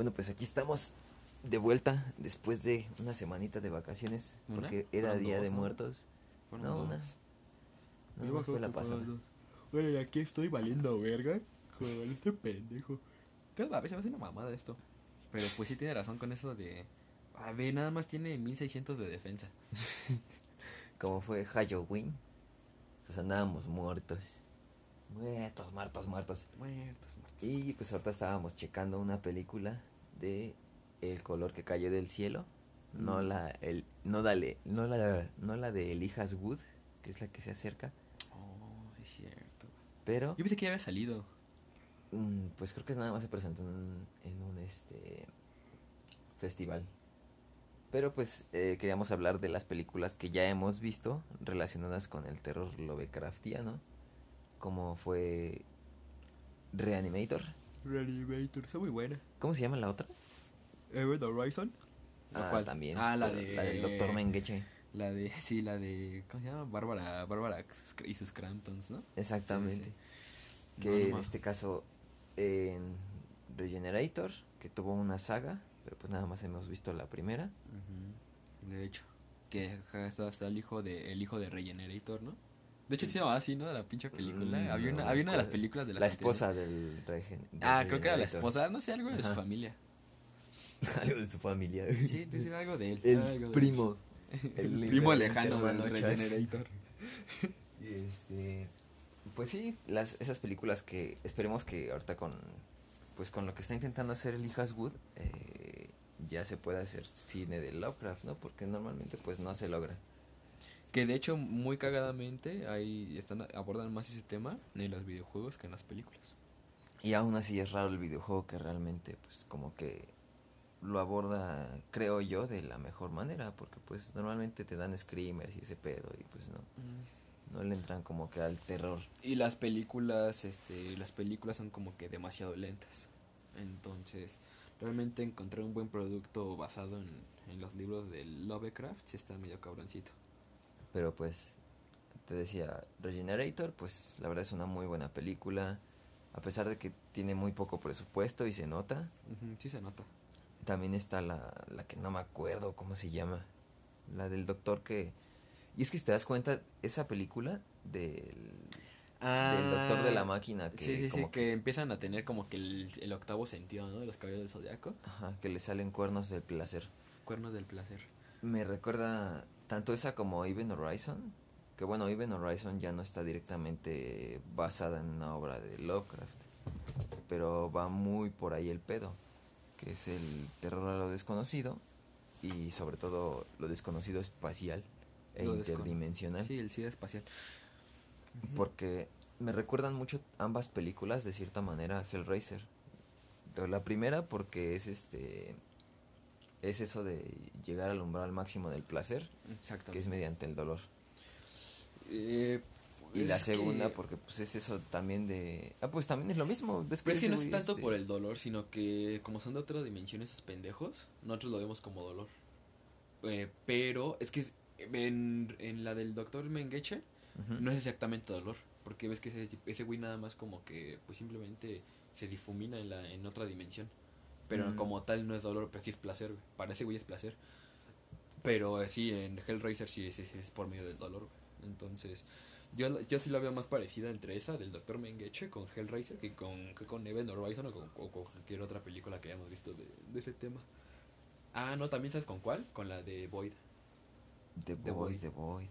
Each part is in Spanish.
Bueno, pues aquí estamos de vuelta después de una semanita de vacaciones. ¿Una? Porque era Día dos, de ¿no? Muertos. No, dos. una. No, me no fue la pasada. Bueno, y aquí estoy valiendo verga con este pendejo. Cada vez se me hace una mamada esto. Pero pues sí tiene razón con eso de... A ver, nada más tiene 1600 de defensa. Como fue Halloween, pues andábamos muertos. Muertos, muertos, muertos. Muertos, muertos. Y pues ahorita estábamos checando una película de El color que cayó del cielo. No la el no dale, no la no la de Elijas Wood, que es la que se acerca, Oh, es cierto. pero Yo pensé que ya había salido. mm, pues creo que nada más se presentó en un, en un este festival. Pero pues eh, queríamos hablar de las películas que ya hemos visto relacionadas con el terror Lovecraftiano, como fue Reanimator. Reanimator, está muy buena. ¿Cómo se llama la otra? Event Horizon. ¿La Ah, cuál? también. Ah, la de... La del Doctor Mengeche. La de... Sí, la de... ¿Cómo se llama? Bárbara... Bárbara y sus Cramptons, ¿no? Exactamente. Sí, sí. Que No, no en este caso en Regenerator, que tuvo una saga, pero pues nada más hemos visto la primera. De hecho, que está el hijo de el hijo de Regenerator, ¿no? De hecho sí se llamaba así, ¿no? De la pinche película. Mm, había una no había una de las películas de la, La esposa del, Regen del Ah, creo que era la esposa, no sé, algo de su familia. Algo de su familia. Sí, tú sí, algo de él. El algo de él. primo. El primo lejano del Regenerator. Y este. Pues sí, las, esas películas que esperemos que ahorita con. Pues con lo que está intentando hacer el Wood, eh, ya se pueda hacer cine de Lovecraft, ¿no? Porque normalmente pues no se logra. Que de hecho, muy cagadamente, ahí están abordan más ese tema en los videojuegos que en las películas. Y aún así es raro el videojuego que realmente, pues, como que lo aborda, creo yo, de la mejor manera, porque pues normalmente te dan screamers y ese pedo, y pues no, no le entran como que al terror. Y las películas, este, las películas son como que demasiado lentas. Entonces, realmente encontrar un buen producto basado en, en los libros de Lovecraft sí está medio cabroncito. Pero pues, te decía, Regenerator, pues la verdad es una muy buena película, a pesar de que tiene muy poco presupuesto y se nota. Sí se nota. También está la, la que no me acuerdo cómo se llama. La del doctor que... Y es que si te das cuenta, esa película del, del doctor de la máquina que Ah, Sí, sí, sí, como que empiezan a tener como que el, el octavo sentido, ¿no? De los caballeros del zodiaco. Ajá, que le salen cuernos del placer. Cuernos del placer. Me recuerda tanto esa como Even Horizon. Que bueno, Even Horizon ya no está directamente basada en una obra de Lovecraft. Pero va muy por ahí el pedo. Que es el terror a lo desconocido. Y sobre todo lo desconocido espacial e Lo interdimensional. Sí, el SIDA espacial. Porque me recuerdan mucho ambas películas de cierta manera a Hellraiser. La primera porque es este es eso de llegar al umbral máximo del placer, que es mediante el dolor. Eh, Y la segunda que- porque pues es eso también de ah pues también es lo mismo, ves Pero es que no es tanto este, por el dolor, sino que como son de otra dimensión esos pendejos, nosotros lo vemos como dolor. Eh, pero es que en, en la del doctor Mengeche no es exactamente dolor, porque ves que ese, ese güey nada más como que pues simplemente se difumina en, la, en otra dimensión. Pero Mm. como tal no es dolor, pero sí es placer, güey. Para ese güey es placer. Pero eh, sí, en Hellraiser sí es, es- es por medio del dolor, güey. Entonces, yo, yo sí la veo más parecida entre esa del Dr. Mengeche con Hellraiser que con, que con Event Horizon o con, o con cualquier otra película que hayamos visto de, de ese tema. Ah, no, también sabes con cuál? Con la de Void. The The Void, Void. The Void.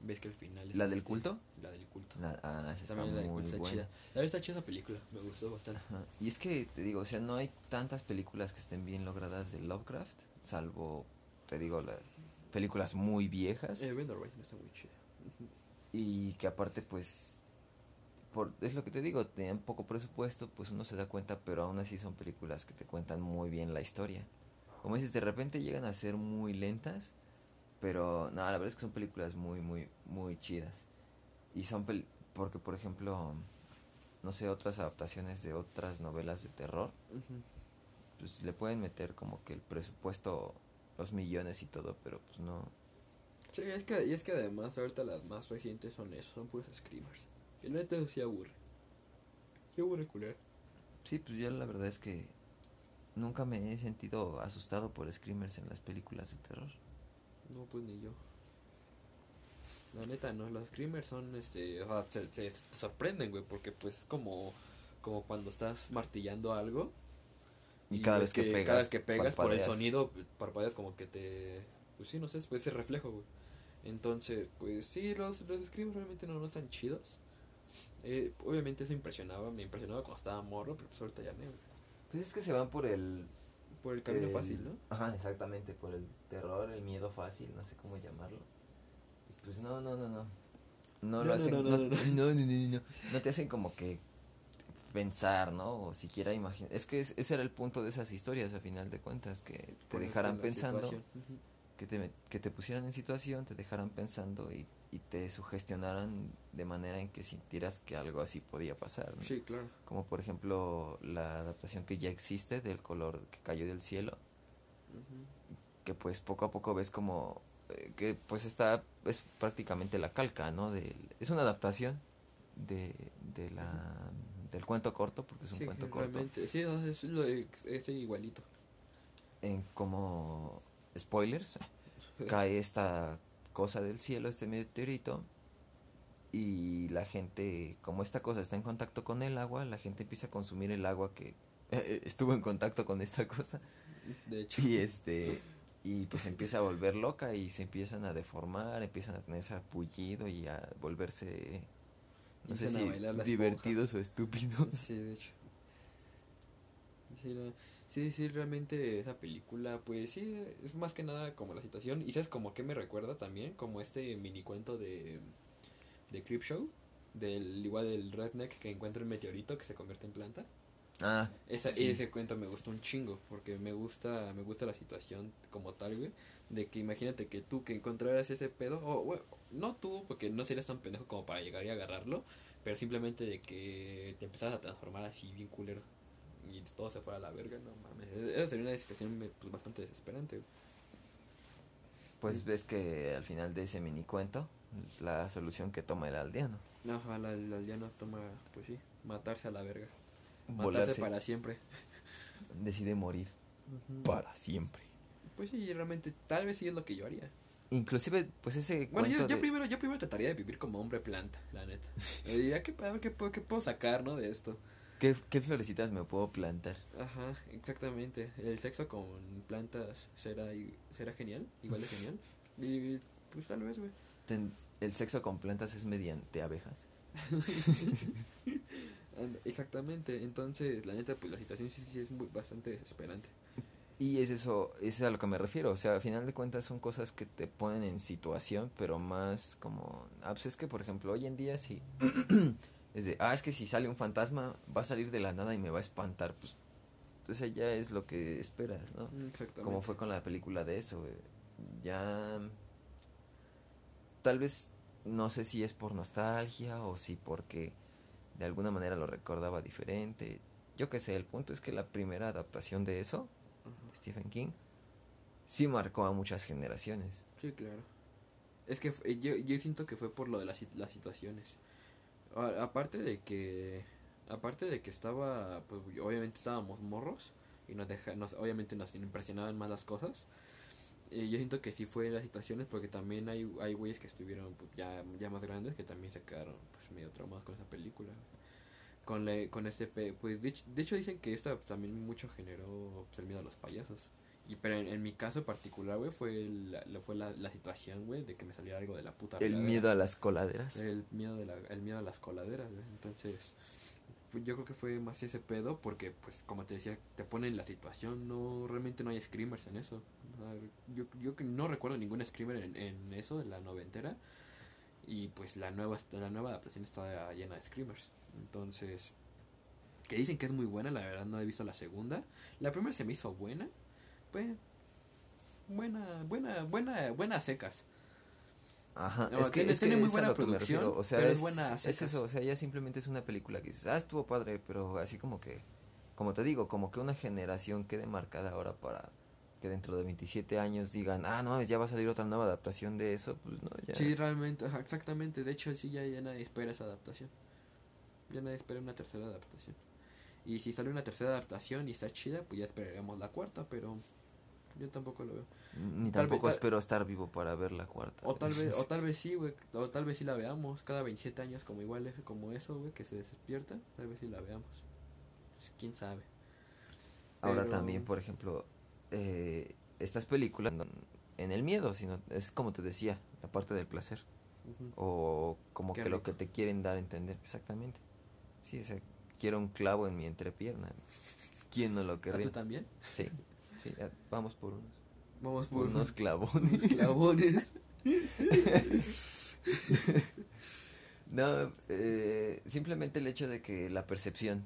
¿Ves que al final es ¿La del culto? La del culto. La, ah, esa está También la del muy culto está buena. chida. La verdad está chida esa película, me gustó bastante. Ajá. Y es que, te digo, o sea, no hay tantas películas que estén bien logradas de Lovecraft, salvo, te digo, las películas muy viejas. Horizon está muy chida. Y que aparte, pues, por, es lo que te digo, tenían poco presupuesto, pues uno se da cuenta, pero aún así son películas que te cuentan muy bien la historia. Como dices, de repente llegan a ser muy lentas, pero no, la verdad es que son películas muy, muy, muy chidas. Y son, pel porque por ejemplo, no sé, otras adaptaciones de otras novelas de terror, pues le pueden meter como que el presupuesto, los millones y todo, pero pues no. Sí, es que, y es que además ahorita las más recientes son eso, son puros screamers. Y neta sí aburre. Sí aburre culero. Sí, pues yo la verdad es que nunca me he sentido asustado por screamers en las películas de terror. No, pues ni yo. La neta, no, los screamers son, este, o sea, se, se sorprenden, güey, porque pues es como, como cuando estás martillando algo. Y, cada ves vez que, pegas, cada vez que pegas por el sonido, parpadeas como que te, pues sí, no sé, pues ese reflejo, güey. Entonces, pues sí, los, los screamers realmente no, no están chidos. Eh, obviamente eso impresionaba, me impresionaba cuando estaba morro, pero pues ahorita ya no, güey. Pues es que se van por el... Por el camino el- fácil, ¿no? Ajá, exactamente, por el terror, el miedo fácil, no sé cómo llamarlo. Pues no, no, no, no. No, No, lo hacen, no, no, no, no, no. te hacen como que pensar, ¿no? O siquiera imaginar. Es que es- ese era el punto de esas historias, a final de cuentas, que te dejaran pensando. Que te, que te pusieran en situación, te dejaran pensando y, y te sugestionaran de manera en que sintieras que algo así podía pasar, ¿no? Sí, claro. Como por ejemplo la adaptación que ya existe del color que cayó del cielo, que pues poco a poco ves como eh, que pues está es prácticamente la calca no del, es una adaptación de, de la del cuento corto porque es un Sí, cuento corto sí, no, es, lo de- es igualito. en como spoilers cae esta cosa del cielo este meteorito y la gente como esta cosa está en contacto con el agua la gente empieza a consumir el agua que eh, estuvo en contacto con esta cosa De hecho. Y este y pues empieza a volver loca y se empiezan a deformar, empiezan a tener sarpullido y a volverse no sé si divertidos o estúpidos. Sí, de hecho. Sí, no, sí, sí, realmente esa película, pues sí, es más que nada como la situación. Y sabes como que me recuerda también, como este mini cuento de, de Creepshow, del igual del redneck que encuentra el meteorito que se convierte en planta. Ah, Esa, Sí. Ese cuento me gustó un chingo, porque me gusta, me gusta la situación como tal, güey. De que imagínate que tú que encontraras ese pedo, o bueno, no tú, porque no serías tan pendejo como para llegar y agarrarlo, pero simplemente de que te empezaras a transformar así bien culero y todo se fuera a la verga, no mames. Esa sería una situación pues, bastante desesperante, pues ves que al final de ese mini cuento la solución que toma el aldeano, la, la aldeano toma, pues sí, matarse a la verga. Matarse volarse, para siempre. decide morir para siempre. Pues sí, realmente, tal vez sí es lo que yo haría. Inclusive pues ese Bueno, yo, cuento yo de- primero, yo primero trataría de vivir como hombre planta, la neta. Eh, Diría que a ver qué, puedo- qué puedo sacar, ¿no? De esto. ¿Qué, qué florecitas me puedo plantar. Ajá, exactamente. El sexo con plantas será, será genial, igual de genial. Y pues tal vez, güey. El sexo con plantas es mediante abejas. Exactamente, entonces la neta, pues la situación sí, sí es muy, bastante desesperante. Y es eso, es a lo que me refiero. O sea, a final de cuentas son cosas que te ponen en situación, pero más como. Ah, pues es que, por ejemplo, hoy en día sí. es de, ah, es que si sale un fantasma, va a salir de la nada y me va a espantar. Pues, entonces ya es lo que esperas, ¿no? Exactamente. Como fue con la película de eso. Ya. Tal vez, no sé si es por nostalgia o si porque de alguna manera lo recordaba diferente. Yo qué sé, el punto es que la primera adaptación de eso Ajá. Stephen King sí marcó a muchas generaciones. Sí, claro. Es que yo, yo siento que fue por lo de las, las situaciones. Aparte de que aparte de que estaba pues obviamente estábamos morros y nos deja nos, obviamente nos impresionaban más las cosas. Eh, yo siento que sí fue las situaciones porque también hay hay güeyes que estuvieron pues, ya ya más grandes que también se quedaron pues medio traumados con esa película. Con le, con este pues de de hecho dicen que esta también mucho generó pues, el miedo a los payasos. Y pero en, en mi caso particular, güey, fue la, fue la, la situación, güey, de que me saliera algo de la puta El miedo a las coladeras. El miedo, de la, el miedo a las coladeras, güey. Entonces, pues, yo creo que fue más ese pedo porque, pues, como te decía, te pone en la situación. No, realmente no hay screamers en eso. Yo, yo no recuerdo ningún screamer en, en eso, en la noventera. Y, pues, la nueva, la nueva adaptación está llena de screamers. Entonces, que dicen que es muy buena, la verdad no he visto la segunda. La primera se me hizo buena. Pues, buena, buena, buena, buena a secas. Ajá, No, es que tiene- es, que tiene muy buena producción, refiero, O sea, pero es es, buena a es secas. eso, o sea, ya simplemente es una película que dices, ah, estuvo padre, pero así como que, como te digo, como que una generación quede marcada ahora para que dentro de 27 años digan, ah, no ya va a salir otra nueva adaptación de eso, pues no, ya. Sí, realmente, ajá, exactamente. De hecho, sí, ya, ya nadie espera esa adaptación. Ya nadie espera una tercera adaptación. Y si sale una tercera adaptación y está chida, pues ya esperaremos la cuarta, pero yo tampoco lo veo. Ni Tal tampoco vez- espero estar vivo para ver la cuarta. O tal vez, o tal vez sí, güey, o tal vez sí la veamos cada 27 años como igual como eso, güey, que se despierta, tal vez sí la veamos. Pues, quién sabe. Ahora Pero- también, por ejemplo, eh, estas películas no en el miedo, sino es como te decía, la parte del placer. O como Qué que lo que te quieren dar a entender. Exactamente. Sí, o sea, quiero un clavo en mi entrepierna. ¿Quién no lo ¿A tú querría? también? Sí, sí, ya, vamos por unos, Vamos por por unos clavones. clavones. No, eh, simplemente el hecho de que la percepción,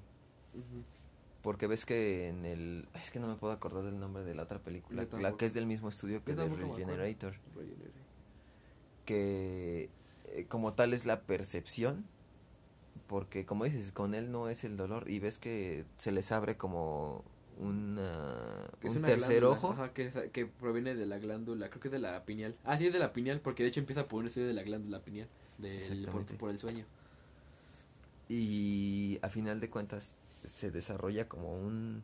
porque ves que en el... Es que no me puedo acordar del nombre de la otra película, la que es del mismo estudio que de Regenerator. que eh, como tal es la percepción, porque como dices, con él no es el dolor y ves que se les abre como una, un una tercer glándula, ojo. Ajá, que, que proviene de la glándula, creo que es de la pineal. Ah, sí, es de la pineal, porque de hecho empieza por un estudio de la glándula pineal, del, por, el sueño. y a final de cuentas se desarrolla como un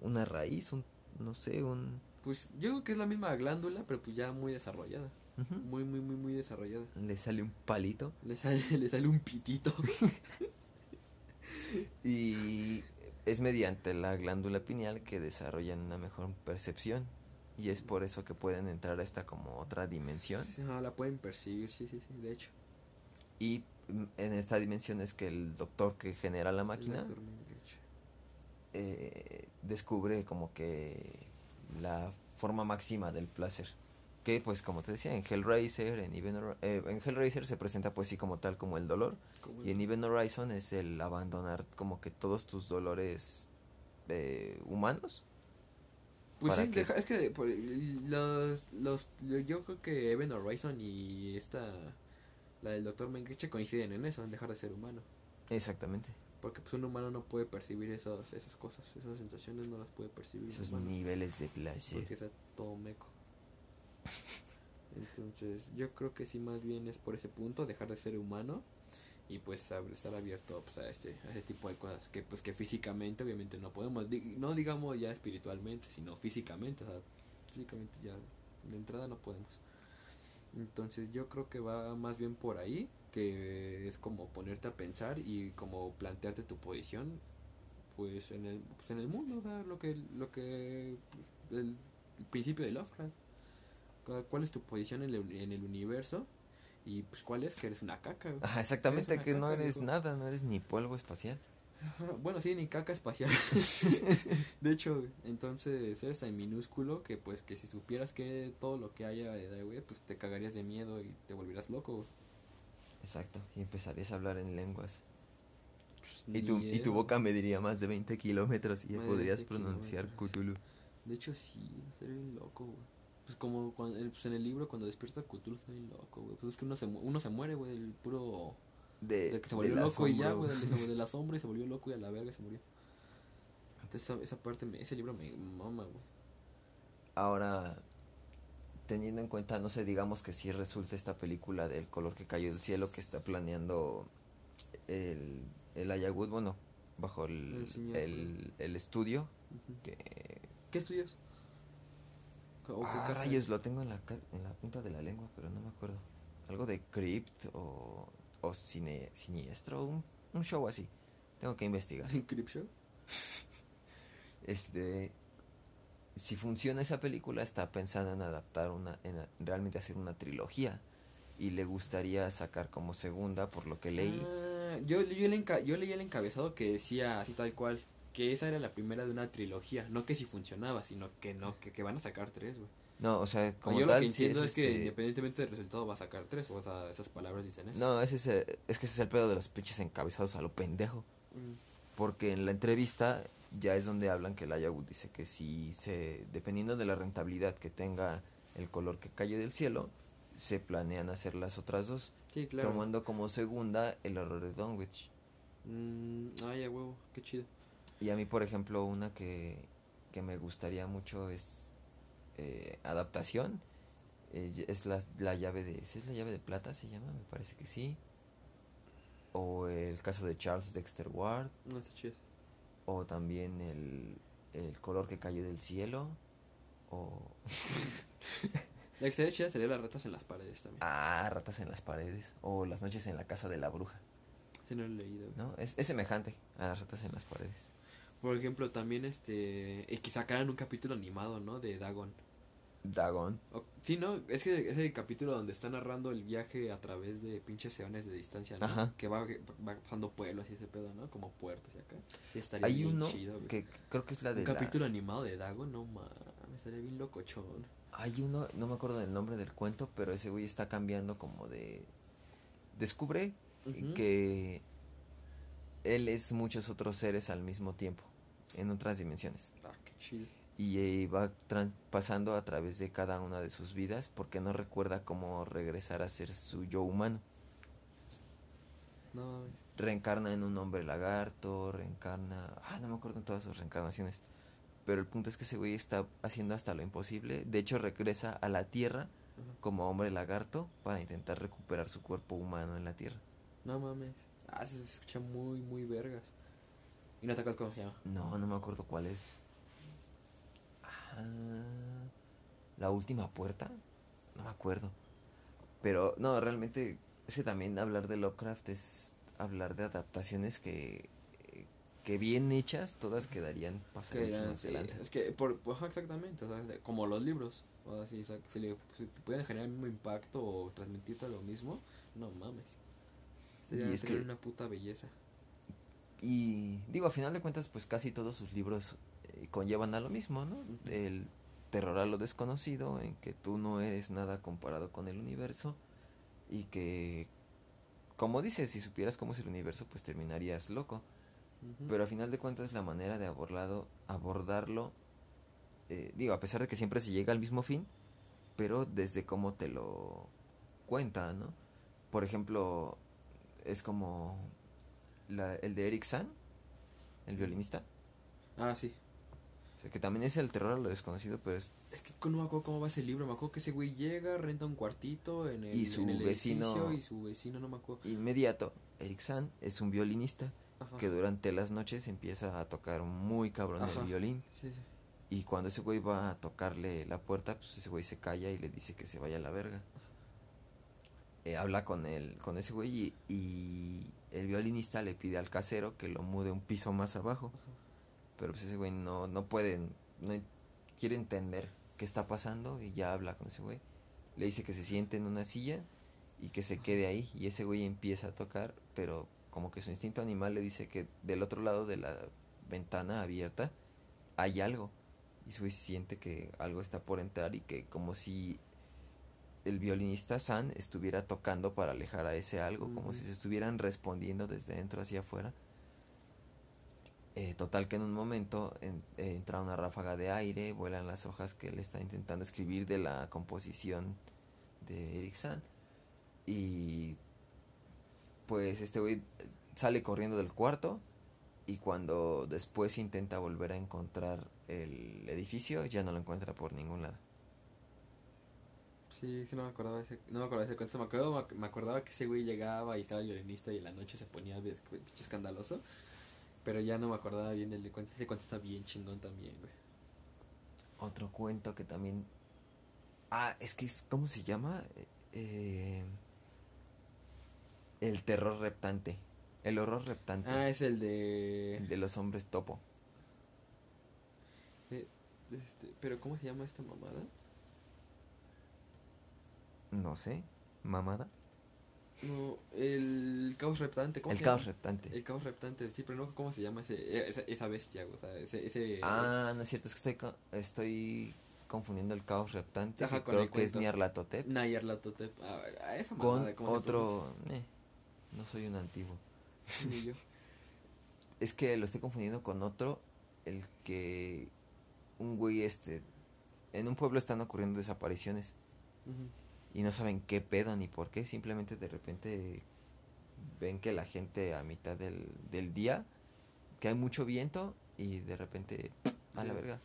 una raíz, un no sé, un Pues yo creo que es la misma glándula, pero pues ya muy desarrollada. Muy, muy, muy, muy desarrollada. le sale un palito Le sale, le sale un pitito. y es mediante la glándula pineal que desarrollan una mejor percepción y es por eso que pueden entrar a esta como otra dimensión Sí, la pueden percibir, sí, sí, sí, de hecho. y mm, en esta dimensión es que el doctor que genera la máquina eh, descubre como que la forma máxima del placer. Que pues como te decía, en Hellraiser, en, eh, en Hellraiser se presenta pues sí como tal como el dolor. Y en Event Horizon es el abandonar como que todos tus dolores eh, humanos. Pues sí, que- deja- es que por- los, los, yo creo que Event Horizon y esta, la del Doctor Mengeche coinciden en eso, en dejar de ser humano. Exactamente. Porque pues un humano no puede percibir esas, esas cosas, esas sensaciones no las puede percibir Esos niveles de placer. Porque está todo meco. Entonces, yo creo que sí más bien es por ese punto, dejar de ser humano y pues estar abierto pues, a este a ese tipo de cosas que pues que físicamente obviamente no podemos, no digamos ya espiritualmente, sino físicamente, o sea, físicamente ya de entrada no podemos. Entonces, yo creo que va más bien por ahí, que es como ponerte a pensar y como plantearte tu posición pues en el pues, en el mundo, o sea, lo que lo que el, el principio de Lovecraft. Cu- ¿Cuál es tu posición en el, en el universo? Y pues cuál es que eres una caca. güey. Exactamente, que no eres nada, no eres ni polvo espacial. Bueno, sí, ni caca espacial. de hecho, entonces eres tan minúsculo que pues que si supieras que todo lo que haya de güey, pues te cagarías de miedo y te volvieras loco. güey. Exacto, y empezarías a hablar en lenguas. Pues, Y tu, y tu boca mediría más de 20 kilómetros y ya podrías 20 pronunciar. Cthulhu. De hecho, sí, sería bien loco, güey. Pues como cuando, el- pues en el libro cuando despierta Cthulhu está bien loco, güey. Pues es que uno se, uno se muere, güey, del puro... De, De que se volvió loco y ya, güey, del, del asombro y se volvió loco y a la verga se murió. Entonces esa, esa parte, me- ese libro me mama, güey. Ahora, teniendo en cuenta, no sé, digamos que si resulta esta película del color que cayó del cielo que está planeando el, el Ayagut, bueno, bajo el, El el, el estudio, que... ¿Qué estudias? ¿O Ah, rayos, lo tengo en la, ca- en la punta de la lengua, pero no me acuerdo. Algo de Crypt o, o cine, Siniestro, un, un show así. Tengo que investigar. ¿En Creepshow? este si funciona esa película está pensando en adaptar una en a- realmente hacer una trilogía y le gustaría sacar como segunda por lo que leí Ah, yo, yo, le enca- yo leí el encabezado que decía así tal cual, que esa era la primera de una trilogía. No que si funcionaba, sino que no, que, que van a sacar tres, güey. no o sea como yo tal lo que sí entiendo es, que este- independientemente del resultado va a sacar tres, o sea, esas palabras dicen eso. no ese es, es que ese es el pedo de los pinches encabezados a lo pendejo Mm. porque en la entrevista ya es donde hablan que el Ayagut dice que si se dependiendo de la rentabilidad que tenga el color que cayó del cielo se planean hacer las otras dos Sí, claro. tomando como segunda el horror de Dunwich Mm, ay, a huevo, qué chido. Y a mí, por ejemplo, una que, que me gustaría mucho es eh, adaptación. eh, es la, la llave de... ¿sí ¿Es la llave de plata? Se llama, me parece que sí. O el caso de Charles Dexter Ward. No está chido. O también el, el color que cayó del cielo. O... La que estaría chida sería las ratas en las paredes también. ah, ratas en las paredes. O las noches en la casa de la bruja. Sí, no lo he leído. güey. ¿No? Es, es semejante a las ratas en las paredes. Por ejemplo, también este. Y que sacaran un capítulo animado, ¿no? De Dagon. Dagon. O- sí, ¿no? Es que es el capítulo donde está narrando el viaje a través de pinches eones de distancia, ¿no? Ajá. Que va, va pasando pueblos y ese pedo, ¿no? Como puertos y acá. Sí, estaría Hay bien uno chido, güey. que creo que es la de Un la- capítulo animado de Dagon, no mames, estaría bien locochón. Hay uno, no me acuerdo del nombre del cuento, pero ese güey está cambiando como de... Descubre que él es muchos otros seres al mismo tiempo, en otras dimensiones. Ah, qué chido. Y eh, va tran- pasando a través de cada una de sus vidas porque no recuerda cómo regresar a ser su yo humano. No. Reencarna en un hombre lagarto, reencarna... Ah, no me acuerdo en todas sus reencarnaciones. Pero el punto es que ese güey está haciendo hasta lo imposible. De hecho, regresa a la Tierra Ajá. como hombre lagarto para intentar recuperar su cuerpo humano en la Tierra. No mames. Ah, se escucha muy, muy vergas. ¿Y no te acuerdas cómo se llama? No, no me acuerdo cuál es. Ah, la última puerta. No me acuerdo. Pero no, realmente es que también hablar de Lovecraft es hablar de adaptaciones que que bien hechas todas quedarían Que sí, lanza. es que, por, ajá, exactamente, como los libros. O sea, si, si le si pueden generar el mismo impacto o transmitir todo lo mismo, no mames. Sería, Y es que- una puta belleza. Y digo, a final de cuentas, pues casi todos sus libros eh, conllevan a lo mismo, ¿no? El terror a lo desconocido, en que tú no eres nada comparado con el universo y que, como dices, si supieras cómo es el universo, pues terminarías loco. Pero a final de cuentas la manera de abordarlo, abordarlo eh, digo, a pesar de que siempre se llega al mismo fin, pero desde cómo te lo cuenta, ¿no? Por ejemplo, es como la- el de Eric San, el violinista, Ah, sí. o sea, que también es el terror a lo desconocido, pero es Es que no me acuerdo cómo va ese libro. Me acuerdo que ese güey llega, renta un cuartito en el, Y su en el vecino- edificio y su vecino, no me acuerdo. inmediato. Eric San es un violinista Ajá. que durante las noches empieza a tocar muy cabrón Ajá. el violín. Sí, sí. Y cuando ese güey va a tocarle la puerta, pues ese güey se calla y le dice que se vaya a la verga. Eh, habla con el, con ese güey y, y el violinista le pide al casero que lo mude un piso más abajo. Pero pues ese güey no, no puede, no quiere entender qué está pasando y ya habla con ese güey. Le dice que se siente en una silla y que se quede ahí. Y ese güey empieza a tocar, pero como que su instinto animal le dice que del otro lado de la ventana abierta hay algo. Y ese güey siente que algo está por entrar y que como si el violinista San estuviera tocando para alejar a ese algo, como si se estuvieran respondiendo desde dentro hacia afuera. Eh, total que en un momento en- eh, entra una ráfaga de aire, vuelan las hojas que él está intentando escribir de la composición de Eric San. Y pues este güey sale corriendo del cuarto y cuando después intenta volver a encontrar el edificio ya no lo encuentra por ningún lado. Sí, sí, no me acordaba ese, no me acordaba ese cuento. Me, acuerdo, me acordaba que ese güey llegaba y estaba el violinista y en la noche se ponía pinche escandaloso. Pero ya no me acordaba bien del cuento. Ese cuento está bien chingón también, güey. Otro cuento que también... Ah, es que es... ¿Cómo se llama? Eh, eh, el terror reptante. El horror reptante. Ah, es el de... El de los hombres topo. eh, este, pero ¿cómo se llama esta mamada? No sé. ¿Mamada? No, el caos reptante. ¿cómo El se caos reptante. El caos reptante, sí, pero no cómo se llama ese, esa, esa bestia, o sea, ese... ese Ah, no es cierto. Es que estoy, estoy confundiendo el caos reptante. Ajá, que con creo el que es. Nyarlathotep. Nayar Latotep. A ver, a esa Con mamada, ¿cómo se otro... eh, no soy un antiguo. Ni yo. Es que lo estoy confundiendo con otro, el que un güey este en un pueblo están ocurriendo desapariciones. Y no saben qué pedo ni por qué, simplemente de repente ven que la gente a mitad del, del día que hay mucho viento y de repente a la verga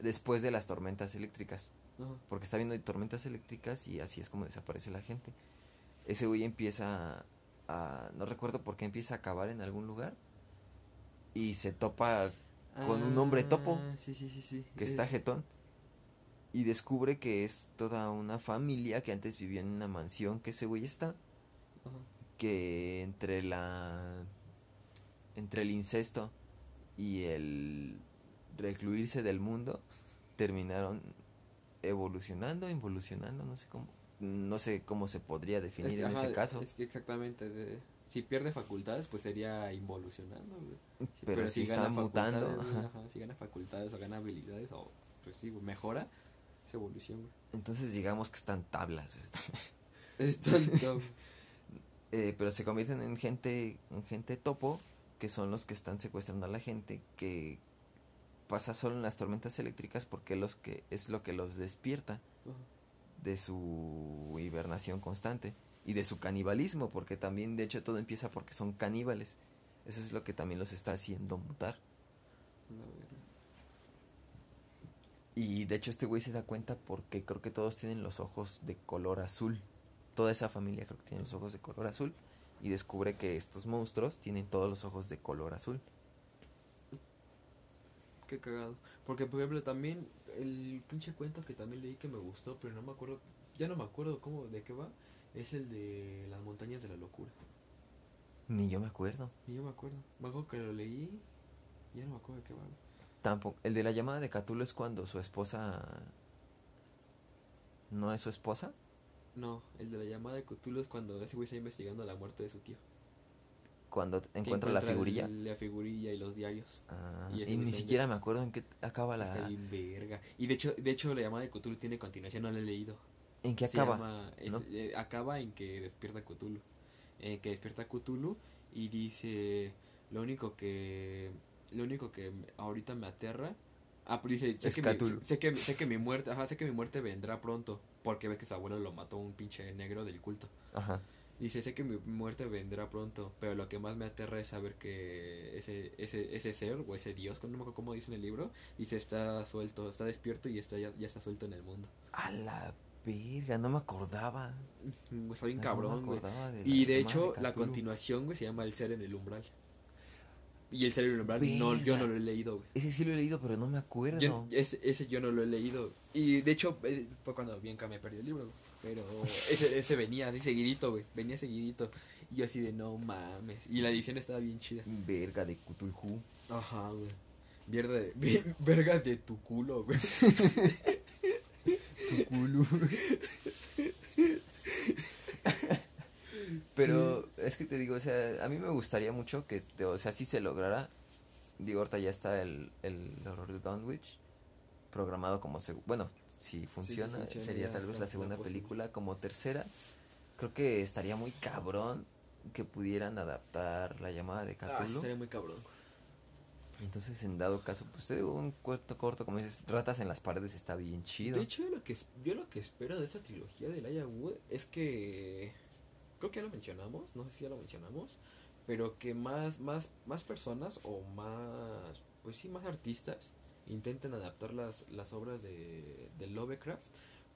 después de las tormentas eléctricas Ajá. porque está viendo tormentas eléctricas y así es como desaparece la gente. Ese güey empieza a, no recuerdo por qué empieza a cavar en algún lugar y se topa con un hombre topo Ah, Sí, sí, sí, sí. que está Es- jetón y descubre que es toda una familia que antes vivía en una mansión que ese güey está Ajá. que entre la entre el incesto y el recluirse del mundo terminaron evolucionando, involucionando, no sé cómo no sé cómo se podría definir Es que, en ajá, ese caso, Es que exactamente. de- si pierde facultades, pues sería involucionando. Sí, pero, si gana está mutando, ajá. ajá, si gana facultades o gana habilidades, o pues sí, mejora, es evolución, güey. entonces digamos que están tablas, güey. Es tonto. Eh, pero se convierten en gente en gente topo que son los que están secuestrando a la gente que pasa solo en las tormentas eléctricas porque los que es lo que los despierta de su hibernación constante y de su canibalismo porque también de hecho todo empieza porque son caníbales eso es lo que también los está haciendo mutar verga. Y de hecho este güey se da cuenta porque creo que todos tienen los ojos de color azul toda esa familia creo que tiene los ojos de color azul y descubre que estos monstruos tienen todos los ojos de color azul Qué cagado. Porque, por ejemplo, también el pinche cuento que también leí que me gustó, pero no me acuerdo, ya no me acuerdo cómo, de qué va, es el de las montañas de la locura. ni yo me acuerdo Y yo me acuerdo, me acuerdo que lo leí, ya no me acuerdo de qué va. Tampoco el de la llamada de Cthulhu es cuando su esposa no es su esposa No, el de la llamada de Cthulhu es cuando ese güey está investigando la muerte de su tío. cuando encuentra la figurilla el- la figurilla y los diarios. Ah, y ni siquiera me acuerdo en qué acaba Está la bien verga. Y de hecho, de hecho la llamada de Cthulhu tiene continuación, no la he leído. en qué Se acaba llama- es- ¿no? eh, acaba en que despierta Cthulhu. En que despierta Cthulhu y dice lo único que lo único que ahorita me aterra ah pues dice sé que, mi, sé que sé que mi muerte ajá sé que mi muerte vendrá pronto porque ves que su abuelo lo mató un pinche negro del culto. Ajá. Dice sé que mi muerte vendrá pronto pero lo que más me aterra es saber que ese ese ese ser o ese dios no me acuerdo cómo dice en el libro dice está suelto está despierto y está ya, ya está suelto en el mundo. A la verga no me acordaba. Está bien no cabrón güey. la Y de hecho, la continuación, güey, se llama El ser en el umbral. Y el el umbral, no, yo no lo he leído, güey. ese sí lo he leído pero no me acuerdo Yo- ese, ese yo no lo he leído. Y de hecho, eh, fue cuando bien que me perdí el libro, güey. Pero ese, ese venía así seguidito, güey. Venía seguidito. Y yo así de no mames. Y la edición estaba bien chida. verga de Cthulhu Ajá, güey. Verga de, verga de tu culo, güey. Pero es que te digo, o sea, a mí me gustaría mucho que, te- o sea, si se lograra. Digo, ahorita ya está el, el horror de Dunwich programado como, bueno, si funciona, funciona, sería tal vez la segunda película como tercera. Creo que estaría muy cabrón que pudieran adaptar la llamada de Ah, Cthulhu. estaría muy cabrón. Entonces, en dado caso, pues te digo, un cuarto corto, como dices, ratas en las paredes está bien chido. De hecho, yo lo que, yo lo que espero de esta trilogía de Elijah Wood es que. Creo que ya lo mencionamos, no sé si ya lo mencionamos. Pero que más, más, más personas o más. Pues sí, más artistas intenten adaptar las, las obras de, de Lovecraft.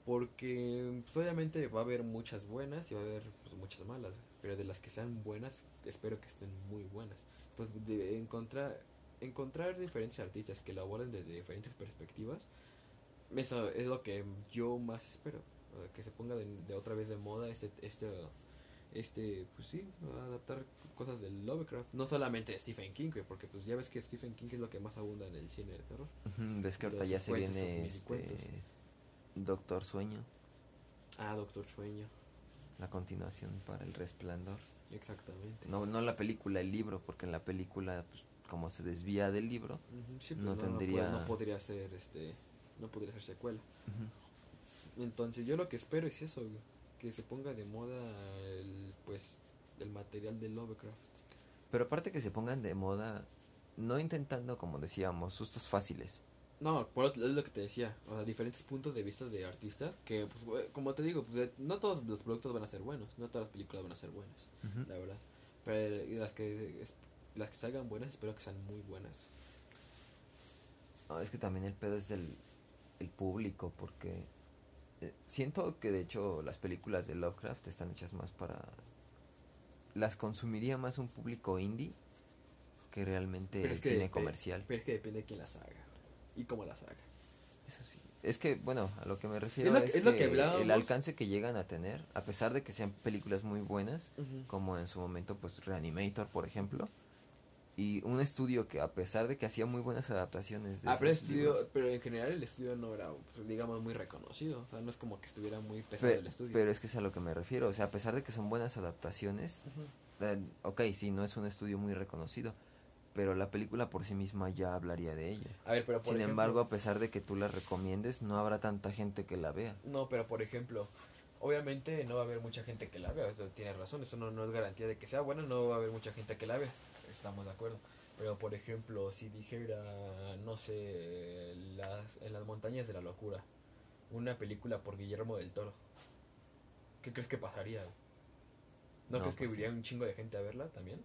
Porque pues, obviamente va a haber muchas buenas y va a haber pues, muchas malas. Pero de las que sean buenas, espero que estén muy buenas. Entonces, de encontrar, encontrar diferentes artistas que lo aborden desde diferentes perspectivas eso es lo que yo más espero. Que se ponga de, de otra vez de moda este, este, este, pues sí, adaptar cosas del Lovecraft. No solamente de Stephen King, porque pues ya ves que Stephen King es lo que más abunda en el cine de terror. Ves que ahorita ya se viene este. Doctor Sueño, Ah, Doctor Sueño, la continuación para El Resplandor. exactamente. No, no la película, el libro, porque en la película, pues, como se desvía del libro, sí, no pues, tendría- No, podría ser, este, no podría ser secuela. Entonces yo lo que espero es eso, güey, que se ponga de moda el, pues, el material de Lovecraft. pero aparte que se pongan de moda, no intentando, como decíamos, sustos fáciles. No, por otro, es lo que te decía, o sea, diferentes puntos de vista de artistas que, pues, como te digo, pues, no todos los productos van a ser buenos, no todas las películas van a ser buenas, la verdad. Pero y las que las que salgan buenas, espero que sean muy buenas. No, es que también el pedo es del el público, porque eh, siento que de hecho las películas de Lovecraft están hechas más para... Las consumiría más un público indie que realmente el que cine comercial. Pero es que depende de quién las haga y cómo las haga. Eso sí. Es que, bueno, a lo que me refiero Es lo es, que- es lo que, que hablábamos. el alcance que llegan a tener, a pesar de que sean películas muy buenas, como en su momento, pues, Reanimator, por ejemplo, y un estudio que, a pesar de que hacía muy buenas adaptaciones de Ah, pero, estudio, libros, pero en general el estudio no era, pues, digamos, muy reconocido. O sea, no es como que estuviera muy pesado pe- el estudio. pero es que es a lo que me refiero, o sea, a pesar de que son buenas adaptaciones, Ujú. eh, ok, sí, no es un estudio muy reconocido, pero la película por sí misma ya hablaría de ella. A ver, pero por Sin ejemplo- embargo, a pesar de que tú la recomiendes, no habrá tanta gente que la vea. No, pero por ejemplo, obviamente no va a haber mucha gente que la vea, eso tiene razón, eso no, no es garantía de que sea buena, no va a haber mucha gente que la vea, estamos de acuerdo. Pero por ejemplo, si dijera, no sé, las, en las montañas de la locura, una película por Guillermo del Toro, ¿qué crees que pasaría? ¿No, No, crees que pues iría un chingo de gente a verla también?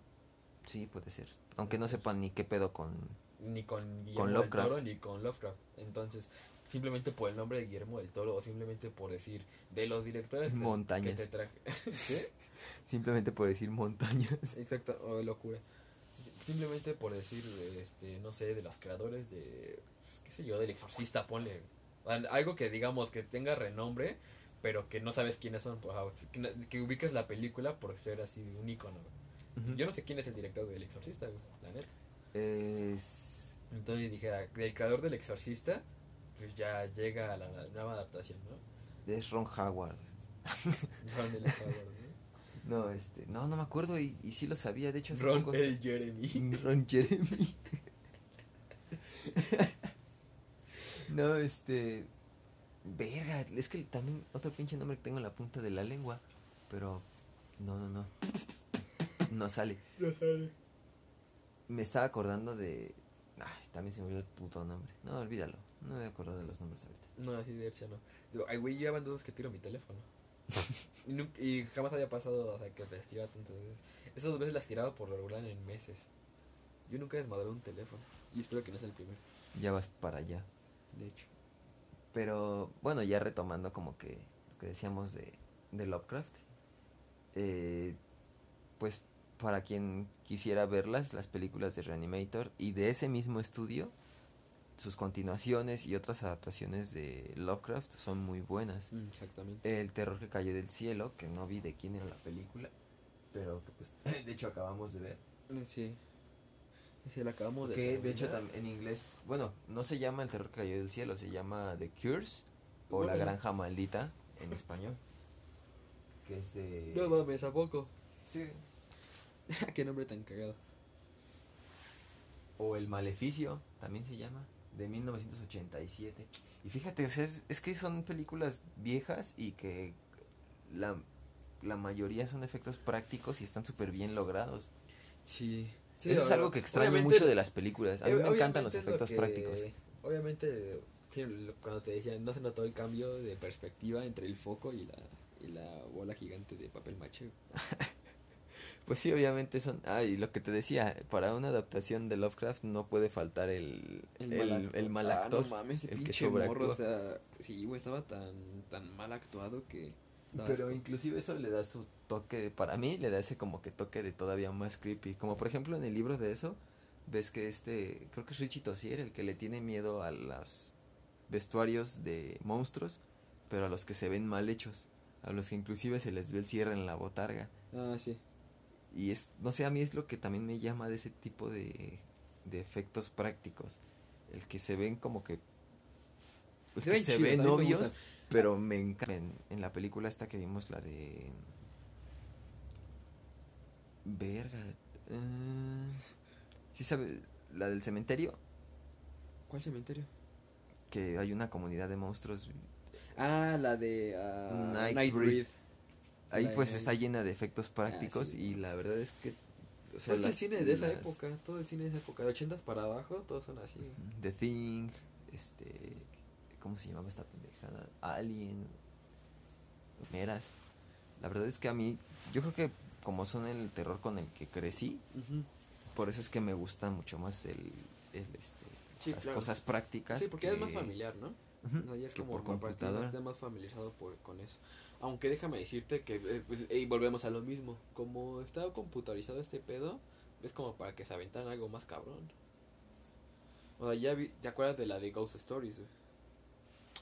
Sí, puede ser. Aunque no sepan ni qué pedo con... Ni con Guillermo del Lovecraft. Toro ni con Lovecraft. Entonces, simplemente por el nombre de Guillermo del Toro o simplemente por decir de los directores Montañas. que te traje. ¿Qué? Simplemente por decir montañas. Exacto, o locura. Simplemente por decir, este, no sé, de los creadores de, pues, qué sé yo, del exorcista, ponle. Al- Algo que digamos que tenga renombre, pero que no sabes quiénes son. pues, ah, que, que ubiques la película por ser así un güey. Yo no sé quién es el director del exorcista, la neta. Es... Entonces dijera, del creador del exorcista, pues ya llega a la, la nueva adaptación, ¿no? Es Ron Howard. Ron Howard, ¿no? No, este... No, no me acuerdo y, y sí lo sabía. De hecho, hace Ron poco- el Jeremy. Ron Jeremy. no, este... Verga, es que también otro pinche nombre que tengo en la punta de la lengua. Pero... No, no, no. No sale. Me estaba acordando de... Ay, también se me olvidó el puto nombre. No, olvídalo. No me voy a acordar de los nombres ahorita. No, así de no. Ay, güey, llevan dos que tiro mi teléfono. y, y jamás había pasado, o sea, que las tiraba tantas veces. Esas dos veces las tiraba por regular en meses. Yo nunca he desmadrado un teléfono. Y espero que no sea el primero. Ya vas para allá. De hecho. Pero bueno, ya retomando como que lo que decíamos de, de Lovecraft. eh, pues para quien quisiera verlas, las películas de Reanimator y de ese mismo estudio, sus continuaciones y otras adaptaciones de Lovecraft son muy buenas. Mm, exactamente. El terror que cayó del cielo, que no vi de quién era la película, pero que pues de hecho acabamos de ver. Sí. Sí, la acabamos de Que de hecho en inglés, bueno, no se llama El terror que cayó del cielo, se llama The Cures o La granja maldita en español. Que es de No mames, ¿a poco? Sí. Qué nombre tan cagado. O El maleficio, también se llama, de 1987. Y fíjate, o sea, es, es que son películas viejas y que la, la mayoría son efectos prácticos y están súper bien logrados. Sí. Eso es algo que extraño mucho de las películas. A mí me Obviamente encantan los lo efectos que- prácticos. Obviamente, sí, cuando te decían, no se notó el cambio de perspectiva entre el foco y la, y la bola gigante de papel maché. Pues sí, obviamente son... Ah, y lo que te decía, para una adaptación de Lovecraft no puede faltar el, el, el mal Ah, actor. no mames, el que pinche morro, sobreactúa. o sea, sí, güey, estaba tan, tan mal actuado que... Pero asco. inclusive eso le da su toque, para mí le da ese como que toque de todavía más creepy. Como por ejemplo en el libro de eso, ves que este, creo que es Richie Tossier el que le tiene miedo a los vestuarios de monstruos, pero a los que se ven mal hechos, a los que inclusive se les ve el cierre en la botarga. Ah, sí. Y es, no sé, a mí es lo que también me llama de ese tipo de, de efectos prácticos. El que se ven como que... Se que ven se chidos, a ven mí me obvios, pero me encanta. En, en la película esta que vimos, la de... Verga. eh, ¿Sí sabe? La del cementerio, ¿Cuál cementerio? que hay una comunidad de monstruos. Ah, la de La de pues está llena de efectos prácticos sí. y la verdad es que... O Creo que el las- cine de esa las- época, todo el cine de esa época, de 80 para abajo, todos son así. The Thing, este, ¿cómo se llamaba esta pendejada? Alien, Meras. La verdad es que a mí, yo creo que como son el terror con el que crecí, por eso es que me gusta mucho más el, el este, Sí, las claro. cosas prácticas. Sí, porque es más que- familiar, ¿no? No, ya es que como por computadora. estar más familiarizado por, con eso. Aunque déjame decirte que, eh, pues, y volvemos a lo mismo, como está computarizado este pedo, es como para que se aventaran algo más cabrón. O sea, ya vi, ¿te acuerdas de la de Ghost Stories, güey?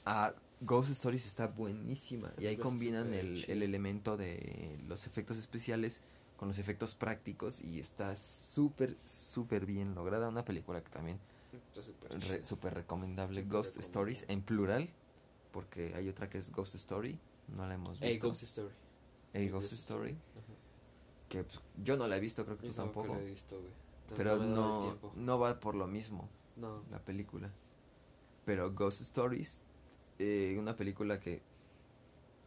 Ah, Ghost Stories está buenísima. Y ahí combinan el, el elemento de los efectos especiales con los efectos prácticos y está súper, súper bien lograda. Una película que también súper re- recomendable. Ghost recomendable. Stories en plural, porque hay otra que es Ghost Story, no la hemos visto. Ghost Story. A Ghost Story, que pues, yo no la he visto, creo que Yo tú tampoco la he visto, güey. Pero no no, va por lo mismo No. la película. Pero Ghost Stories, eh, una película que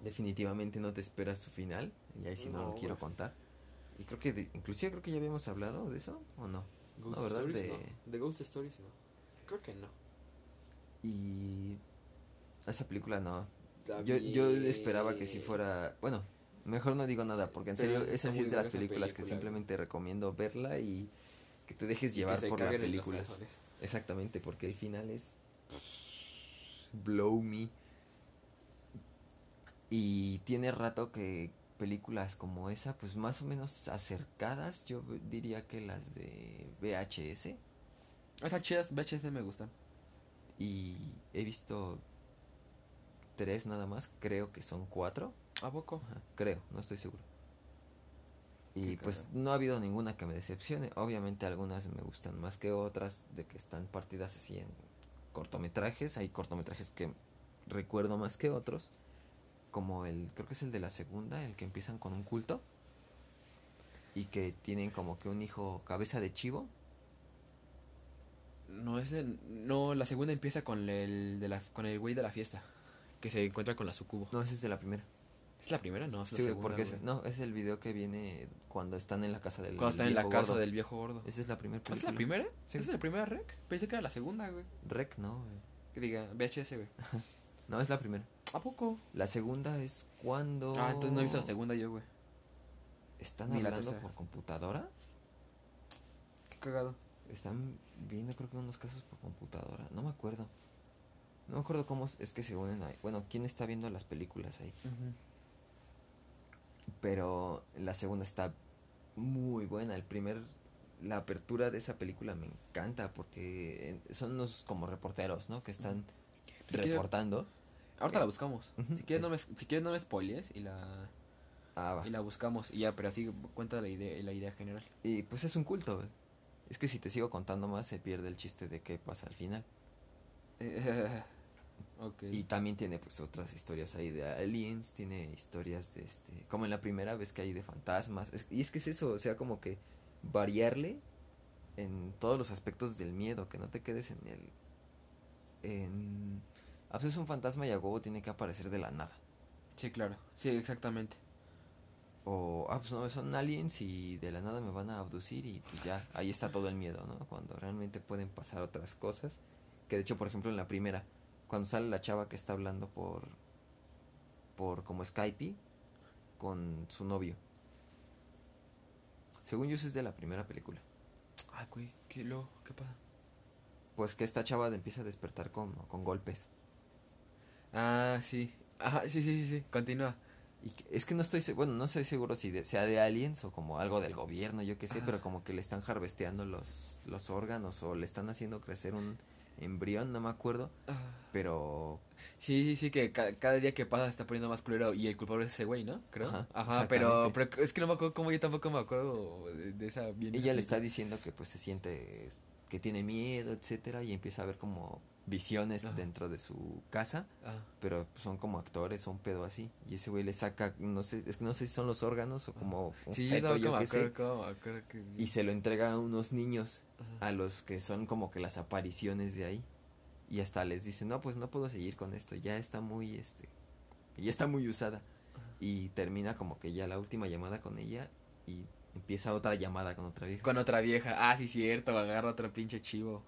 definitivamente no te esperas su final. Y ahí sí no, No, lo quiero contar. Y creo que, de- inclusive creo que ya habíamos hablado de eso, ¿o no? Ghost ¿verdad? Stories De- no. De Ghost Stories no. Creo que no. Y esa película no. Está Yo, yo esperaba que si fuera, bueno, mejor no digo nada, porque en Pero serio, esa sí es de las películas que película, simplemente recomiendo verla y que te dejes llevar por la película. Exactamente, porque el final es blow me. Y tiene rato que películas como esa, pues más o menos acercadas, yo diría que las de VHS. Esas chidas, VHS me gustan. Y he visto tres nada más, creo que son cuatro. ¿A poco? Ajá, creo, no estoy seguro. Y pues no ha habido ninguna que me decepcione. Obviamente algunas me gustan más que otras, de que están partidas así en cortometrajes. Hay cortometrajes que recuerdo más que otros. Como el, creo que es el de la segunda, el que empiezan con un culto. Y que tienen como que un hijo cabeza de chivo. No, es el- No, la segunda empieza con el, de la, con el güey de la fiesta. Que se encuentra con la sucubo. No, ese es de la primera. ¿Es la primera? No, es la Sí, güey, segunda, porque es, güey. no, es el video que viene cuando están en la casa del Cuando están en la casa gordo. del viejo gordo. Esa es la primera ¿Es la primera? Sí. ¿Es la primera rec? Pensé que era la segunda, güey. Rec, no, güey. Que diga, VHS, güey. No, es la primera. ¿A poco? La segunda es cuando. Ah, entonces no he visto la segunda yo, güey. ¿Están Ni hablando por computadora? Qué cagado. Están viendo, creo que unos casos por computadora. No me acuerdo. No me acuerdo cómo es que se unen ahí. Bueno, ¿quién está viendo las películas ahí? Pero la segunda está muy buena. El primer. La apertura de esa película me encanta porque eh, son unos como reporteros, ¿no? Que están Si reportando. Ahorita la buscamos. Si quieres no me, si quieres no me spoilees y la, Ah, va. y la buscamos. Y ya, pero así cuenta la idea, la idea general. Y pues es un culto, güey. Es que si te sigo contando más se pierde el chiste de qué pasa al final. Y también tiene pues otras historias ahí de aliens, tiene historias de este, como en la primera vez que hay de fantasmas. Es- y es que es eso, o sea, como que variarle en todos los aspectos del miedo, que no te quedes en el... En... Ah, pues es un fantasma y a huevo tiene que aparecer de la nada. Sí, claro. Sí, exactamente. O, ah, pues no, son aliens y de la nada me van a abducir y pues ya, ahí está todo el miedo, ¿no? Cuando realmente pueden pasar otras cosas. Que de hecho, por ejemplo, en la primera, cuando sale la chava que está hablando por, por como Skype con su novio. Según yo, eso es de la primera película. Ay, güey, ¿qué lo? ¿Qué pasa? Pues que esta chava empieza a despertar con, con golpes. Ah, sí. Ajá, sí, sí, sí, sí. Continúa. Y que- es que no estoy, bueno, no estoy seguro si de- sea de aliens o como algo del gobierno, yo qué sé, Ah. pero como que le están harvesteando los, los órganos o le están haciendo crecer un embrión, no me acuerdo, Ah. pero Sí, sí, sí, que ca- cada día que pasa se está poniendo más culero y el culpable es ese güey, ¿no? Creo. Ajá, Ajá, pero, pero es que no me acuerdo cómo yo tampoco me acuerdo de, de esa bien. ella le está diciendo que pues se siente que tiene miedo, etcétera, y empieza a ver como visiones Ajá. dentro de su casa, Ah, pero pues, son como actores, son pedo así, y ese güey le saca, no sé, es que no sé si son los órganos o como un sí, feto, yo me sé, que... y se lo entrega a unos niños Ajá. a los que son como que las apariciones de ahí. Y hasta les dice, no, pues no puedo seguir con esto, ya está muy, este, ya está muy usada. Y termina como que ya la última llamada con ella y empieza otra llamada con otra vieja. Con otra vieja. Ah, sí, cierto, agarra otro pinche chivo.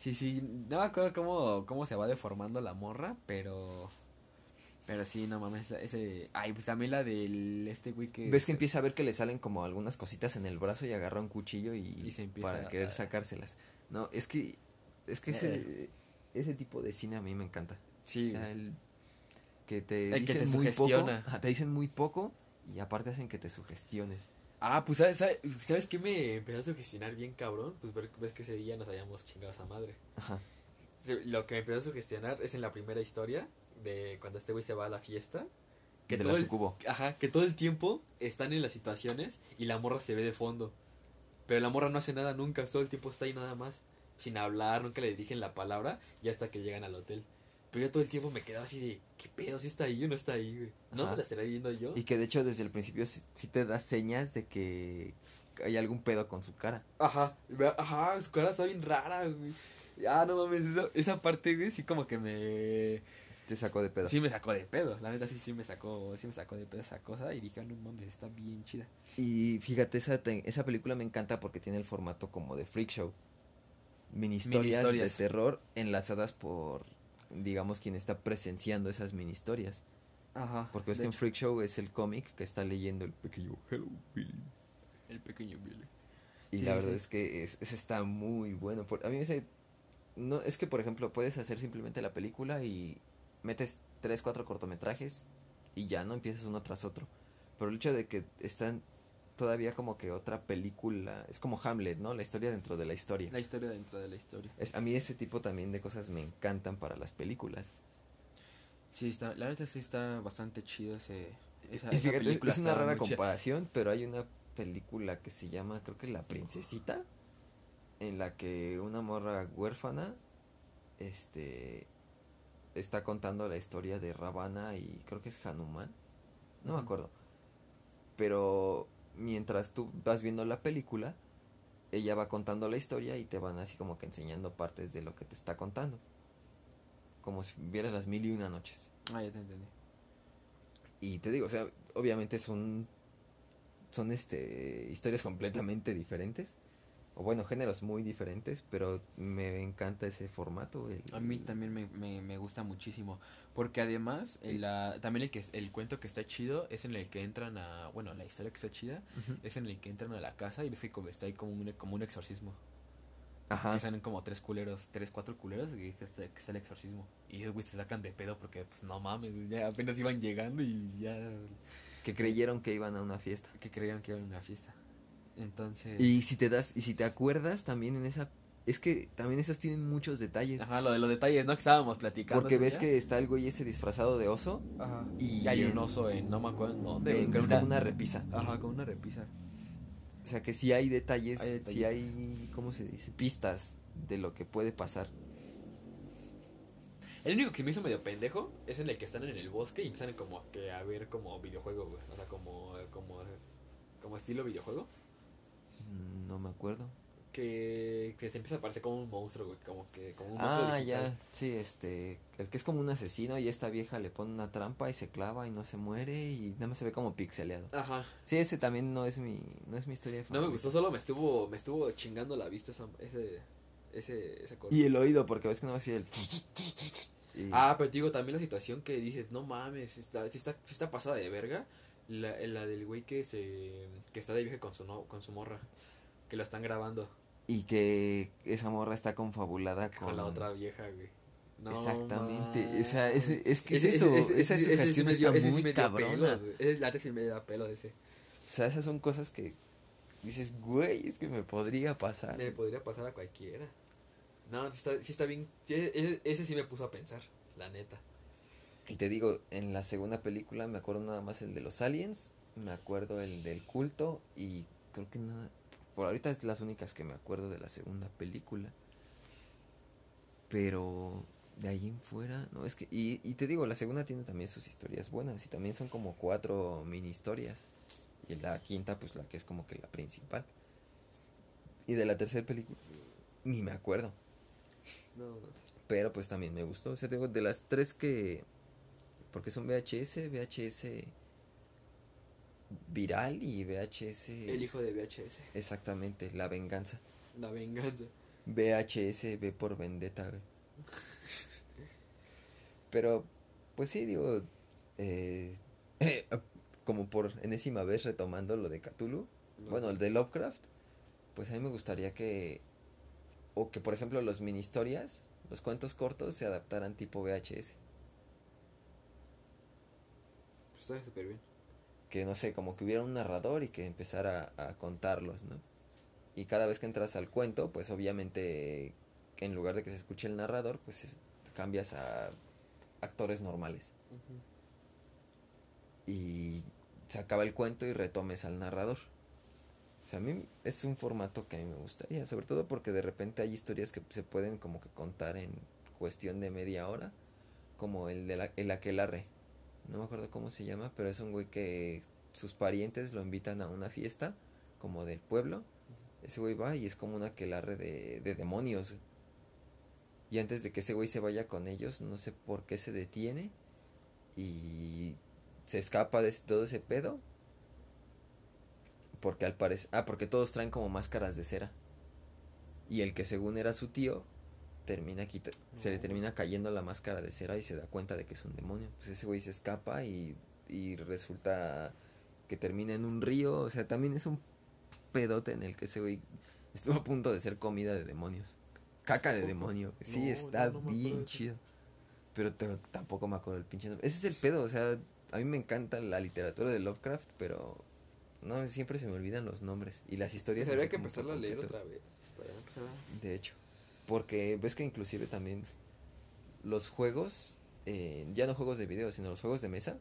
Sí, sí, no me acuerdo cómo, cómo se va deformando la morra, pero... Pero sí, no mames, ese... Ay, pues también la del este güey que... Ves que empieza a ver que le salen como algunas cositas en el brazo y agarra un cuchillo y, Y se empieza para a- querer sacárselas. No, es que, es que ese, ese tipo de cine a mí me encanta. Sí, O sea, el que te El que dicen te muy poco, te dicen muy poco y aparte hacen que te sugestiones. Ah, pues ¿sabes, sabes, ¿sabes qué me empezó a sugestionar bien cabrón? Pues ves que ese día nos habíamos chingado a esa madre. Ajá. Lo que me empezó a sugestionar es en la primera historia de cuando este güey se va a la fiesta. Que de todo la el. Ajá, que todo el tiempo están en las situaciones y la morra se ve de fondo. Pero la morra no hace nada nunca, todo el tiempo está ahí nada más. Sin hablar, nunca le dirigen la palabra y hasta que llegan al hotel. Pero yo todo el tiempo me quedaba así de, ¿qué pedo? ¿Si está ahí o no está ahí, güey? ¿No Ajá. me la estaré viendo yo? Y que de hecho desde el principio sí, sí te da señas de que hay algún pedo con su cara. Ajá, ajá, su cara está bien rara, güey. Ah, no mames, esa parte, güey, sí como que me... Te sacó de pedo. Sí me sacó de pedo, la neta sí, sí me sacó, sí me sacó de pedo esa cosa y dije, ah, no mames, está bien chida. Y fíjate, esa, te- esa película me encanta porque tiene el formato como de freak show. Mini historias, Mini-historias. de terror enlazadas por, digamos, quien está presenciando esas mini historias. Ajá. Porque de que en Freak Show es el cómic que está leyendo el pequeño Hello Billy. El pequeño Billy. Y Sí, la verdad sí. es que es- ese está muy bueno. Por, a mí ese... No, es que, por ejemplo, puedes hacer simplemente la película y metes tres, cuatro cortometrajes y ya no empiezas uno tras otro. Pero el hecho de que están todavía como que otra película, es como Hamlet, ¿no? La historia dentro de la historia. La historia dentro de la historia. Es, a mí ese tipo también de cosas me encantan para las películas. Sí, está, la neta sí está bastante chido ese... Esa, Y esa fíjate, película es una rara comparación, pero hay una película que se llama, creo que La Princesita, en la que una morra huérfana, este, está contando la historia de Ravana y creo que es Hanuman, no me acuerdo. Pero mientras tú vas viendo la película, ella va contando la historia y te van así como que enseñando partes de lo que te está contando. Como si vieras las mil y una noches. Ah, ya te entendí. Y te digo, o sea, obviamente son son este historias completamente diferentes o bueno, géneros muy diferentes, pero me encanta ese formato. el- A mí también me, me, me gusta muchísimo. Porque además, el, la- también el, que, el cuento que está chido es en el que entran a. Bueno, la historia que está chida Ujú. es en el que entran a la casa y ves que como está ahí como un, como un exorcismo. Ajá. Que salen como tres culeros, tres, cuatro culeros y que está, que está el exorcismo. Y güey se sacan de pedo porque, pues no mames, ya apenas iban llegando y ya. Que creyeron que iban a una fiesta. que creían que era una fiesta. Entonces. Y si te das, y si te acuerdas también en esa, es que también esas tienen muchos detalles. Ajá, lo de los detalles, ¿no? Que estábamos platicando. Porque ves día. que está el güey ese disfrazado de oso. Ajá. y Y hay un oso en. No me acuerdo en dónde. en- es como una repisa. Ajá, con una repisa. O sea que sí hay detalles, Hay sí hay, ¿cómo se dice? Pistas de lo que puede pasar. El único que me hizo medio pendejo es en el que están en el bosque y empiezan como que a ver como videojuego, güey. O sea, como, como, como estilo videojuego. Acuerdo. Que, que se empieza a parecer como un monstruo, güey. Como que, como un monstruo Ah, digital. ya, sí, este, el que es como un asesino y esta vieja le pone una trampa y se clava y no se muere y nada más se ve como pixeleado. Ajá. Sí, ese también no es mi, no es mi historia No me gustó, solo me estuvo, me estuvo chingando la vista esa, ese, ese, esa cosa. Y el oído, porque ves que no va a el... y- Ah, pero te digo, también la situación que dices, no mames, está, está, está pasada de verga. La, la del güey que se que está de viaje con su no, con su morra. Que lo están grabando Y que esa morra está confabulada con, con, la otra vieja, güey. No Exactamente, o sea, mames. es que es eso, esa sí sugestión me dio- está ese sí muy me dio cabrona. Ese late sí me da pelo ese. O sea, esas son cosas que dices, güey, es que me podría pasar. Me podría pasar a cualquiera. No, sí está, sí está bien. ese, ese sí me puso a pensar, la neta. Y te digo, en la segunda película me acuerdo nada más el de los aliens, me acuerdo el del culto y creo que nada, por ahorita es las únicas que me acuerdo de la segunda película. Pero de ahí en fuera, no, es que, y, y te digo, la segunda tiene también sus historias buenas y también son como cuatro mini historias. Y la quinta, pues la que es como que la principal. Y de la tercera película, ni me acuerdo. No, no. Pero pues también me gustó. O sea, tengo de las tres que. Porque son VHS, VHS viral y VHS. El hijo de VHS. Exactamente, la venganza. La venganza. VHS V por vendetta, güey. Pero, pues sí, digo. eh, como por enésima vez retomando lo de Cthulhu. Bueno, el de Lovecraft. Pues a mí me gustaría que. O que, por ejemplo, los mini historias, los cuentos cortos, se adaptaran tipo VHS. Pues está súper bien. Que no sé, como que hubiera un narrador y que empezara a, contarlos, ¿no? Y cada vez que entras al cuento, pues obviamente en lugar de que se escuche el narrador, pues cambias a actores normales. Y se acaba el cuento y retomes al narrador. O sea, a mí es un formato que a mí me gustaría, sobre todo porque de repente hay historias que se pueden como que contar en cuestión de media hora, como el de la, el aquelarre. No me acuerdo cómo se llama, pero es un güey que sus parientes lo invitan a una fiesta, como del pueblo. Ese güey va y es como un aquelarre de, de demonios. Y antes de que ese güey se vaya con ellos, no sé por qué se detiene y se escapa de todo ese pedo. Porque al parecer... Ah, porque todos traen como máscaras de cera. Y el que según era su tío, termina quita se le termina cayendo la máscara de cera y se da cuenta de que es un demonio. Pues ese güey se escapa y, y resulta que termina en un río. O sea, también es un pedote en el que ese güey estuvo a punto de ser comida de demonios. Caca de demonio. Sí, está bien chido. Pero tampoco me acuerdo el pinche nombre. Ese es el pedo, o sea, a mí me encanta la literatura de Lovecraft, pero no, siempre se me olvidan los nombres y las historias. Pues que empezarla a leer otra vez. De hecho, porque ves que inclusive también los juegos, eh, ya no juegos de video, sino los juegos de mesa.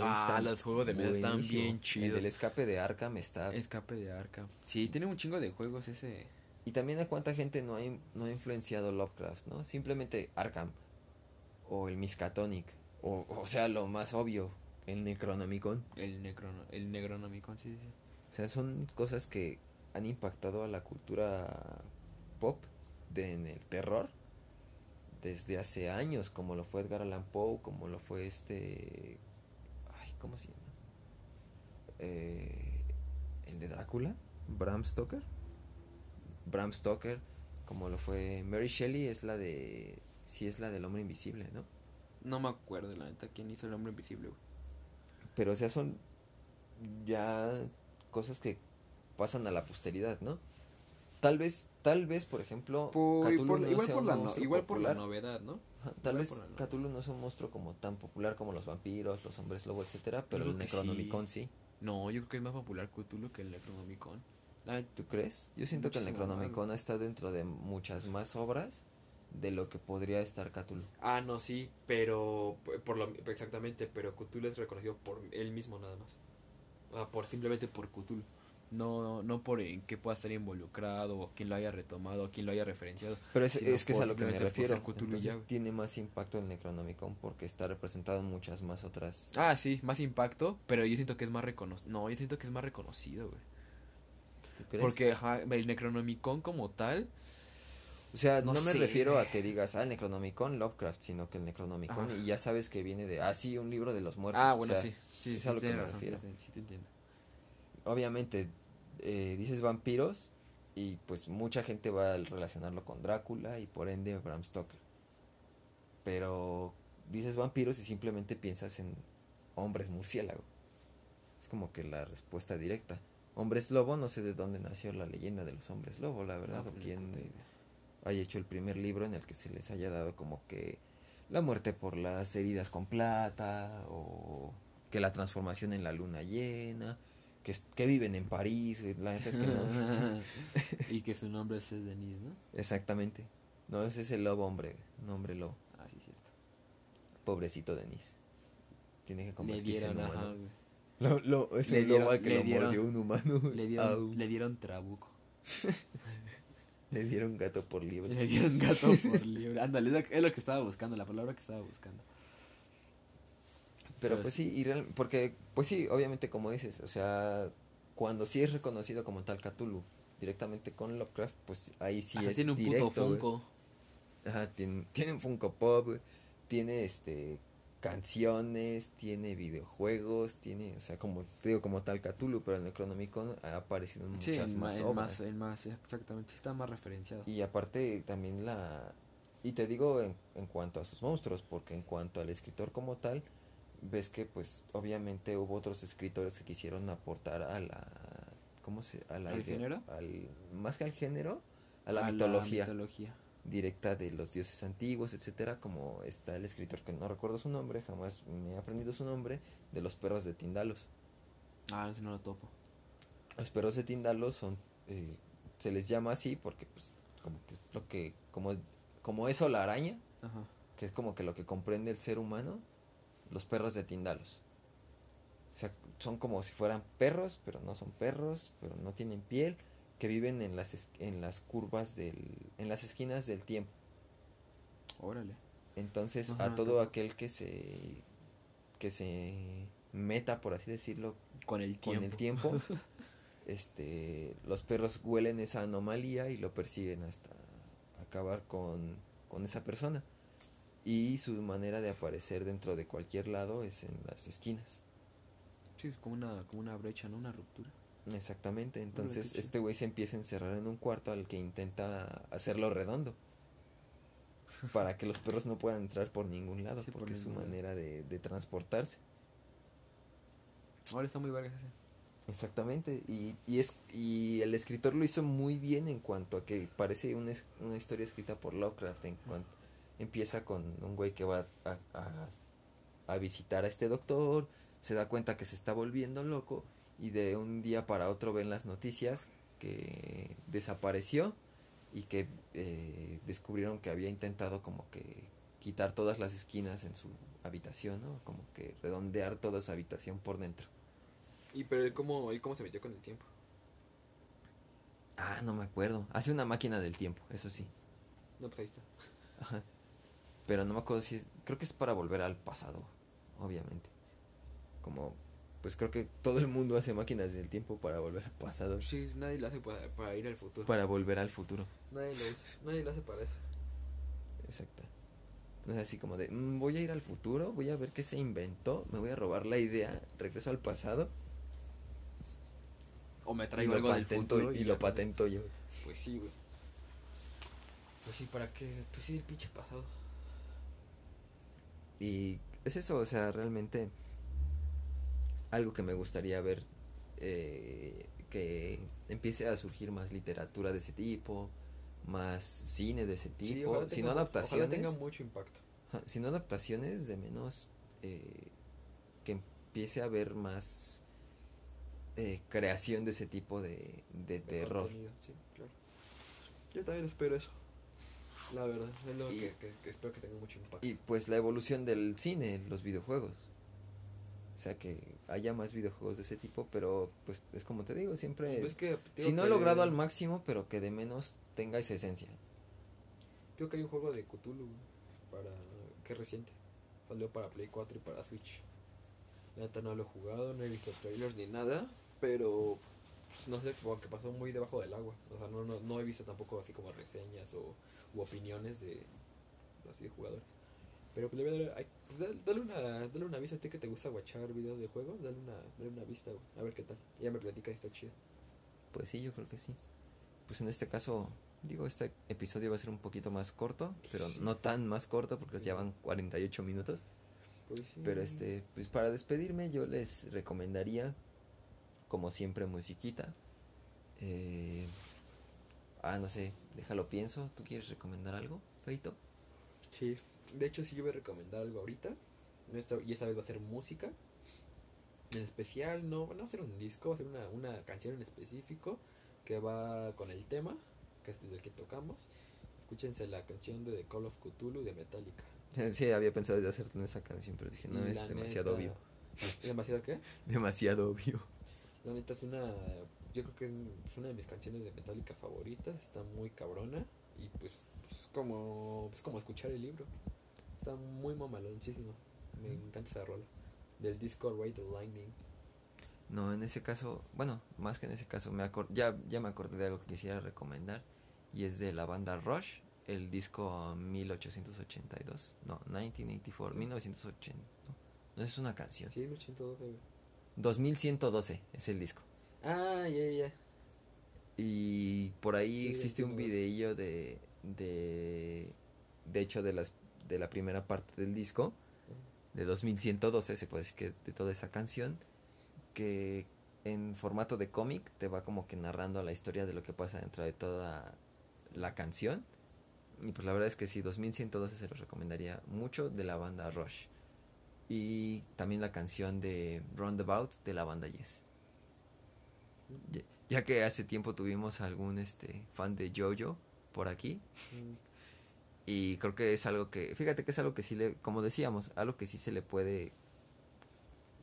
Ah, los juegos de mesa están bien chidos. El escape de Arkham está. Escape de Arkham. Sí, tiene un chingo de juegos ese. Y también a cuánta gente no ha, no ha influenciado Lovecraft, ¿no? Simplemente Arkham o el Miskatonic o, o sea, lo más obvio, el Necronomicon. El, necrono, el Necronomicon, sí, sí. O sea, son cosas que han impactado a la cultura pop de, en el terror desde hace años, como lo fue Edgar Allan Poe, como lo fue este... Ay, ¿cómo se llama? Eh, el de Drácula, Bram Stoker. Bram Stoker, como lo fue Mary Shelley, es la de... Sí, es la del hombre invisible, ¿no? No me acuerdo, la neta, quién hizo el hombre invisible, güey. Pero, o sea, son ya cosas que pasan a la posteridad, ¿no? Tal vez, tal vez, por ejemplo, igual, por la, igual por la novedad, ¿no? tal vez Cthulhu no es un monstruo como tan popular como los vampiros, los hombres lobo, etcétera, pero el Necronomicon sí. No, yo creo que es más popular Cthulhu que el Necronomicon. ¿Tú crees? Yo siento que el Necronomicon está dentro de muchas más obras de lo que podría estar Cthulhu. Ah, no, sí, pero por lo exactamente, pero Cthulhu es reconocido por él mismo nada más. Ah, por simplemente por Cthulhu. No, no por en qué pueda estar involucrado o quién lo haya retomado o quién lo haya referenciado. Pero es, es que es a lo que me refiero. tiene más impacto el Necronomicon porque está representado en muchas más otras. Ah, sí, más impacto, pero yo siento que es más reconocido. No, yo siento que es más reconocido, güey. Porque el Necronomicon como tal o sea, no, me refiero a que digas, ah, el Necronomicon Lovecraft, sino que el Necronomicon, y ya sabes que viene de, ah, sí, un libro de los muertos. Ah, bueno, sí. Sí, es a lo que me refiero. Sí, te entiendo. Obviamente, eh, dices vampiros, y pues mucha gente va a relacionarlo con Drácula y por ende Bram Stoker. Pero dices vampiros y simplemente piensas en hombres murciélago. Es como que la respuesta directa. Hombres lobo, no sé de dónde nació la leyenda de los hombres lobo, la verdad, o quién haya hecho el primer libro en el que se les haya dado como que la muerte por las heridas con plata o que la transformación en la luna llena, que, que viven en París, la gente es que no. y que su nombre es Denis, ¿no? Exactamente. No, ese es el lobo hombre, un hombre lobo. Ah, sí, cierto. Pobrecito Denis. Tiene que convertirse en humano. lo, lo, es el lobo al que lo mordió un humano. Le dieron, le dieron trabuco. Le dieron gato por libre. Le dieron gato por libre. Ándale, es lo que estaba buscando, la palabra que estaba buscando. Pero, pues sí, y porque, pues sí, obviamente como dices, o sea, cuando sí es reconocido como tal Cthulhu, directamente con Lovecraft, pues ahí sí es tiene un puto Funko. Ajá, tiene, tiene un Funko Pop, tiene este canciones, tiene videojuegos, tiene, o sea, como digo, como tal Cthulhu, pero en el Necronomicon ha aparecido en muchas más obras. Más, en más, exactamente, está más referenciado. Y aparte también la... Y te digo en, en cuanto a sus monstruos, porque en cuanto al escritor como tal, ves que pues obviamente hubo otros escritores que quisieron aportar a la... ¿Cómo se...? A la, ¿Al género? Al, más que al género, a la mitología. La mitología directa de los dioses antiguos, etcétera, como está el escritor que no recuerdo su nombre, jamás me he aprendido su nombre, de los perros de Tindalos. Ah, ese no lo topo. Los perros de Tindalo son, eh, se les llama así porque pues como que es lo que, como, como eso la araña, Ajá. que es como que lo que comprende el ser humano, los perros de Tindalos. O sea, son como si fueran perros, pero no son perros, pero no tienen piel, que viven en las, es- en las curvas del, en las esquinas del tiempo. Órale. Entonces, Ajá, a todo aquel que se, que se meta, por así decirlo, Con el tiempo. con el tiempo, este, los perros huelen esa anomalía y lo persiguen hasta acabar con, con esa persona. Y su manera de aparecer dentro de cualquier lado es en las esquinas. Sí, es como una, como una brecha, ¿no? Una ruptura. Exactamente. Entonces, este güey se empieza a encerrar en un cuarto al que intenta hacerlo redondo. Para que los perros no puedan entrar por ningún lado, Sí, por porque es su manera de, de transportarse. Ahora está muy verga ese. Exactamente, y, y, es, y el escritor lo hizo muy bien en cuanto a que parece una, una historia escrita por Lovecraft, en cuanto empieza con un güey que va a, a- a visitar a este doctor, se da cuenta que se está volviendo loco y de un día para otro ven las noticias que desapareció y que eh, descubrieron que había intentado como que quitar todas las esquinas en su habitación, ¿no? Como que redondear toda su habitación por dentro. ¿Y pero él cómo, él cómo se metió con el tiempo? Ah, no me acuerdo. Hace una máquina del tiempo, eso sí. No, pues ahí está. Ajá. Pero no me acuerdo si es... Creo que es para volver al pasado, obviamente. Como... Pues creo que todo el mundo hace máquinas del tiempo para volver al pasado. Sí, nadie lo hace para, para ir al futuro. Para volver al futuro. Nadie lo hace, nadie lo hace para eso. Exacto. No es así como de... "Mm, voy a ir al futuro, voy a ver qué se inventó, me voy a robar la idea, regreso al pasado O me traigo algo del patento, futuro y lo patento yo. Pues sí, güey. Pues sí, ¿para qué? Pues sí, el pinche pasado. Y es eso, o sea, realmente algo que me gustaría ver eh, que empiece a surgir más literatura de ese tipo, más cine de ese Sí, tipo, si tenga no adaptaciones, Ojalá tenga mucho impacto. si no adaptaciones de menos eh, que empiece a haber más eh, creación de ese tipo de, de de terror. Sí, claro. Yo también espero eso. La verdad, es lo Y- que, que- que espero que tenga mucho impacto. Y pues la evolución del cine, los videojuegos. O sea, que haya más videojuegos de ese tipo, pero pues es como te digo, siempre... Ves que, Si no que- logrado al máximo, pero que de menos tenga esa esencia. Digo que hay un juego de Cthulhu para que es reciente. Salió para Play 4 y para Switch. La neta no lo he jugado, no he visto trailers ni nada, pero pues, no sé, como que pasó muy debajo del agua. O sea, no, no, no he visto tampoco así como reseñas o u opiniones de así de jugadores. Pero pues, le voy a dar- ay, pues, dale, dale una, dale una vista a ti que te gusta guachar videos de juegos, dale una, dale una vista, a ver qué tal. Ya me platica está chido. Pues sí, yo creo que sí. Pues en este caso, digo, este episodio va a ser un poquito más corto, pero Sí. no tan más corto porque ya van 48 minutos. Pues sí. Pero este, pues para despedirme yo les recomendaría, como siempre, musiquita. Eh, ah, no sé, déjalo pienso. ¿Tú quieres recomendar algo, Feito? Sí, de hecho sí yo voy a recomendar algo ahorita. Y esta vez va a ser música. En especial, no, no va a ser un disco, va a ser una, una canción en específico que va con el tema, que es del que tocamos. Escúchense la canción de The Call of Cthulhu de Metallica. Sí, había pensado de hacerte en esa canción, pero dije, no, es demasiado neta- obvio. ¿Demasiado qué? Demasiado obvio. La neta es una, yo creo que es una de mis canciones de Metallica favoritas, está muy cabrona y pues, pues como, pues como escuchar el libro. Está muy mamaloncísimo. Me encanta esa rola. Del disco Ride the Lightning. No, en ese caso, bueno, más que en ese caso, me acor ya, ya me acordé de algo que quisiera recomendar. Y es de la banda Rush, el disco 1882. No, 1984, 1980. No, no es una canción. Sí, 112, güey. 2112 es el disco. Ah, ya, ya. Y por ahí Sí, existe un videillo de, de, de hecho, de, las, de la primera parte del disco, de 2112, se puede decir que de toda esa canción, que en formato de cómic te va como que narrando la historia de lo que pasa dentro de toda la canción. Y pues la verdad es que sí, 2112 se los recomendaría mucho de la banda Rush. Y también la canción de Roundabout de la banda Yes. Ya, que hace tiempo tuvimos algún este fan de Jojo por aquí. Mm, Y creo que es algo que, fíjate que es algo que sí le, como decíamos, algo que sí se le puede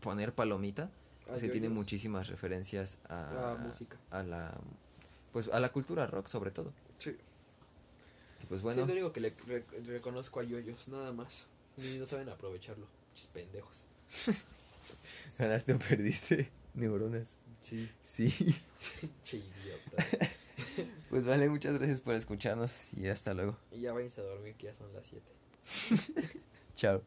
poner palomita. Ah, Es que tiene muchísimas referencias a, Ah, música. a la, pues a la cultura rock sobre todo. Sí. Y pues Bueno. bueno, lo único que le re- reconozco a yoyos, nada más. Ni no saben aprovecharlo. Chis pendejos. ganaste o perdiste neuronas. Sí. Sí. che idiota. Pues vale, muchas gracias por escucharnos y hasta luego. y ya váyanse a dormir que ya son las 7. Chao.